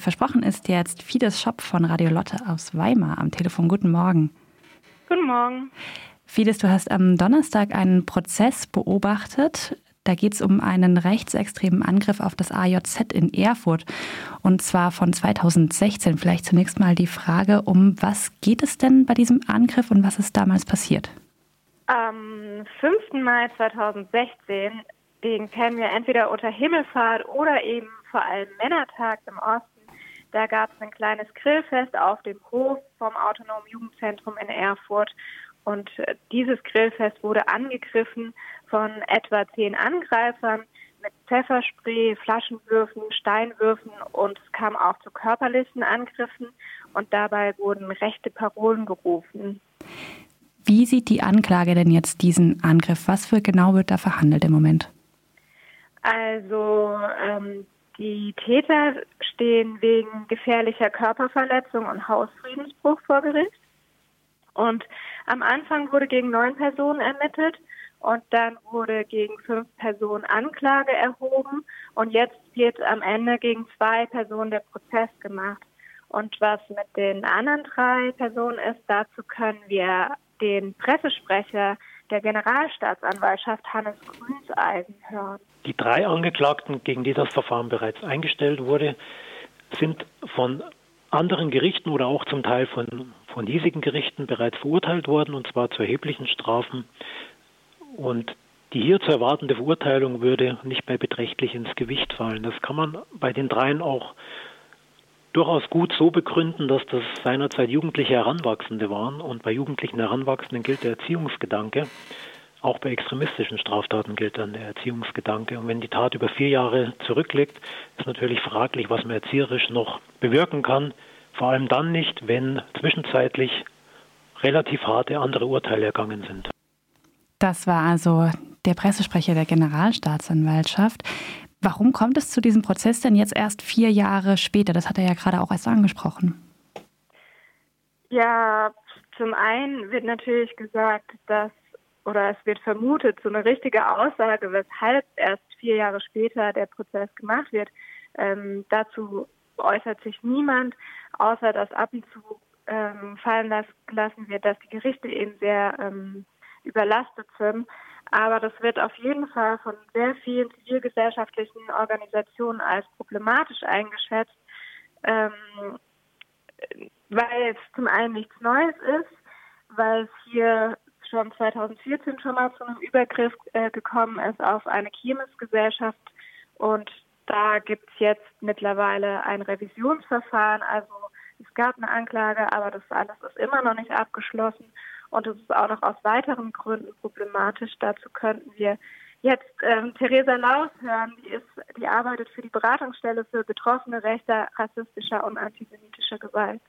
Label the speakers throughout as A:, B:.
A: versprochen ist jetzt Fides Shop von Radio Lotte aus Weimar am Telefon. Guten Morgen.
B: Guten Morgen.
A: Fides, du hast am Donnerstag einen Prozess beobachtet. Da geht es um einen rechtsextremen Angriff auf das AJZ in Erfurt. Und zwar von 2016. Vielleicht zunächst mal die Frage, um was geht es denn bei diesem Angriff und was ist damals passiert?
B: Am 5. Mai 2016, den kennen wir entweder unter Himmelfahrt oder eben vor allem Männertag im Osten. Da gab es ein kleines Grillfest auf dem Hof vom Autonomen Jugendzentrum in Erfurt. Und äh, dieses Grillfest wurde angegriffen von etwa zehn Angreifern mit Pfefferspray, Flaschenwürfen, Steinwürfen und es kam auch zu körperlichen Angriffen und dabei wurden rechte Parolen gerufen.
A: Wie sieht die Anklage denn jetzt diesen Angriff? Was für genau wird da verhandelt im Moment?
B: Also ähm, die Täter stehen wegen gefährlicher Körperverletzung und Hausfriedensbruch vor Gericht. Und am Anfang wurde gegen neun Personen ermittelt und dann wurde gegen fünf Personen Anklage erhoben und jetzt wird am Ende gegen zwei Personen der Prozess gemacht. Und was mit den anderen drei Personen ist, dazu können wir den Pressesprecher der Generalstaatsanwaltschaft Hannes Grünseisen hören.
C: Die drei Angeklagten, gegen die das Verfahren bereits eingestellt wurde, sind von anderen Gerichten oder auch zum Teil von, von hiesigen Gerichten bereits verurteilt worden, und zwar zu erheblichen Strafen. Und die hier zu erwartende Verurteilung würde nicht mehr beträchtlich ins Gewicht fallen. Das kann man bei den dreien auch durchaus gut so begründen, dass das seinerzeit jugendliche Heranwachsende waren. Und bei jugendlichen Heranwachsenden gilt der Erziehungsgedanke. Auch bei extremistischen Straftaten gilt dann der Erziehungsgedanke. Und wenn die Tat über vier Jahre zurückliegt, ist natürlich fraglich, was man erzieherisch noch bewirken kann. Vor allem dann nicht, wenn zwischenzeitlich relativ harte andere Urteile ergangen sind.
A: Das war also der Pressesprecher der Generalstaatsanwaltschaft. Warum kommt es zu diesem Prozess denn jetzt erst vier Jahre später? Das hat er ja gerade auch erst angesprochen.
B: Ja, zum einen wird natürlich gesagt, dass oder es wird vermutet, so eine richtige Aussage, weshalb erst vier Jahre später der Prozess gemacht wird. Ähm, dazu äußert sich niemand, außer dass ab und zu ähm, fallen lassen wird, dass die Gerichte eben sehr ähm, überlastet sind. Aber das wird auf jeden Fall von sehr vielen zivilgesellschaftlichen Organisationen als problematisch eingeschätzt, ähm, weil es zum einen nichts Neues ist, weil es hier schon 2014 schon mal zu einem Übergriff äh, gekommen ist auf eine Kirmesgesellschaft und da gibt es jetzt mittlerweile ein Revisionsverfahren. Also es gab eine Anklage, aber das alles ist immer noch nicht abgeschlossen und es ist auch noch aus weiteren Gründen problematisch. Dazu könnten wir jetzt ähm, Theresa Laus hören, die ist, die arbeitet für die Beratungsstelle für Betroffene rechter, rassistischer und antisemitischer Gewalt.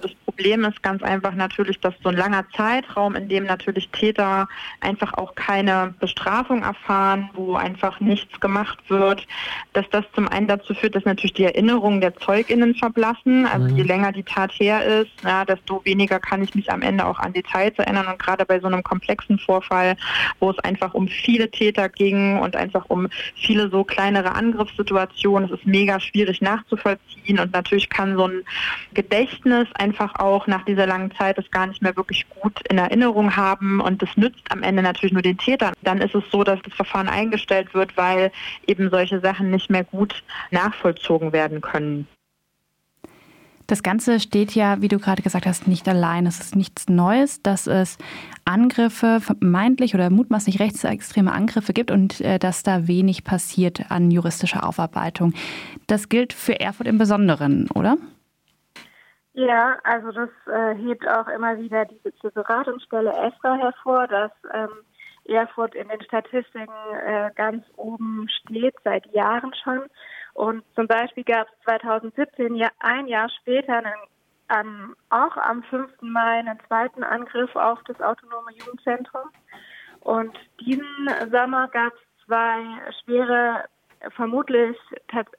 D: Das Problem ist ganz einfach natürlich, dass so ein langer Zeitraum, in dem natürlich Täter einfach auch keine Bestrafung erfahren, wo einfach nichts gemacht wird, dass das zum einen dazu führt, dass natürlich die Erinnerungen der ZeugInnen verblassen. Also je mhm. länger die Tat her ist, ja, desto weniger kann ich mich am Ende auch an Details erinnern. Und gerade bei so einem komplexen Vorfall, wo es einfach um viele Täter ging und einfach um viele so kleinere Angriffssituationen, es ist mega schwierig nachzuvollziehen. Und natürlich kann so ein Gedächtnis einfach einfach auch nach dieser langen Zeit das gar nicht mehr wirklich gut in Erinnerung haben und das nützt am Ende natürlich nur den Tätern. Dann ist es so, dass das Verfahren eingestellt wird, weil eben solche Sachen nicht mehr gut nachvollzogen werden können.
A: Das Ganze steht ja, wie du gerade gesagt hast, nicht allein. Es ist nichts Neues, dass es Angriffe, vermeintlich oder mutmaßlich rechtsextreme Angriffe gibt und äh, dass da wenig passiert an juristischer Aufarbeitung. Das gilt für Erfurt im Besonderen, oder?
B: Ja, also das äh, hebt auch immer wieder diese Beratungsstelle ESRA hervor, dass ähm, Erfurt in den Statistiken äh, ganz oben steht, seit Jahren schon. Und zum Beispiel gab es 2017, ja, ein Jahr später, einen, ähm, auch am 5. Mai, einen zweiten Angriff auf das autonome Jugendzentrum. Und diesen Sommer gab es zwei schwere, vermutlich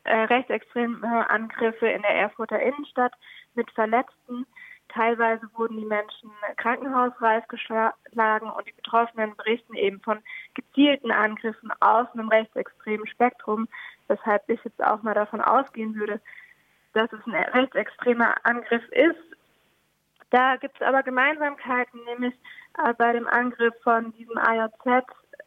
B: äh, rechtsextreme Angriffe in der Erfurter Innenstadt mit Verletzten. Teilweise wurden die Menschen krankenhausreif geschlagen und die Betroffenen berichten eben von gezielten Angriffen aus einem rechtsextremen Spektrum, weshalb ich jetzt auch mal davon ausgehen würde, dass es ein rechtsextremer Angriff ist. Da gibt es aber Gemeinsamkeiten, nämlich äh, bei dem Angriff von diesem AJZ,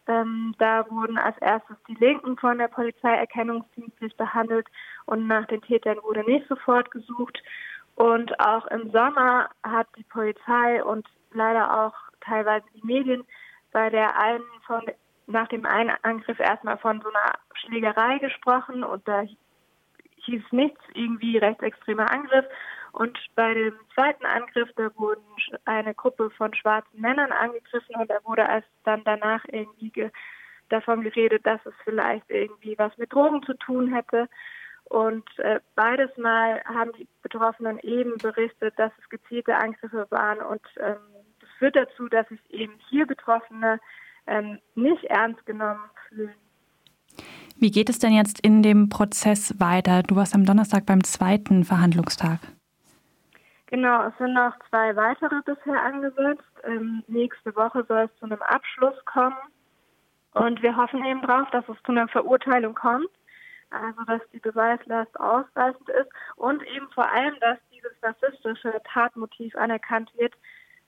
B: ähm, da wurden als erstes die Linken von der Polizei erkennungsdienstlich behandelt und nach den Tätern wurde nicht sofort gesucht. Und auch im Sommer hat die Polizei und leider auch teilweise die Medien bei der einen von nach dem einen Angriff erstmal von so einer Schlägerei gesprochen und da hieß nichts irgendwie rechtsextremer Angriff. Und bei dem zweiten Angriff, da wurden eine Gruppe von schwarzen Männern angegriffen und da wurde erst dann danach irgendwie ge davon geredet, dass es vielleicht irgendwie was mit Drogen zu tun hätte. Und äh, beides Mal haben die Betroffenen eben berichtet, dass es gezielte Angriffe waren. Und ähm, das führt dazu, dass sich eben hier Betroffene ähm, nicht ernst genommen fühlen.
A: Wie geht es denn jetzt in dem Prozess weiter? Du warst am Donnerstag beim zweiten Verhandlungstag.
B: Genau, es sind noch zwei weitere bisher angesetzt. Ähm, nächste Woche soll es zu einem Abschluss kommen. Und wir hoffen eben darauf, dass es zu einer Verurteilung kommt also dass die Beweislast ausreichend ist und eben vor allem, dass dieses rassistische Tatmotiv anerkannt wird,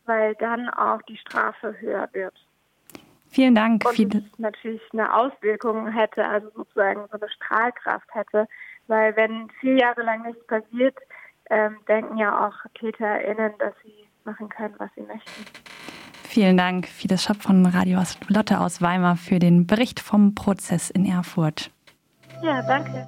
B: weil dann auch die Strafe höher wird.
A: Vielen Dank.
B: Und es natürlich eine Auswirkung hätte, also sozusagen so eine Strahlkraft hätte, weil wenn vier Jahre lang nichts passiert, ähm, denken ja auch TäterInnen, dass sie machen können, was sie möchten.
A: Vielen Dank, Fides Schopp von Radio Lotte aus Weimar, für den Bericht vom Prozess in Erfurt.
B: Ja, danke.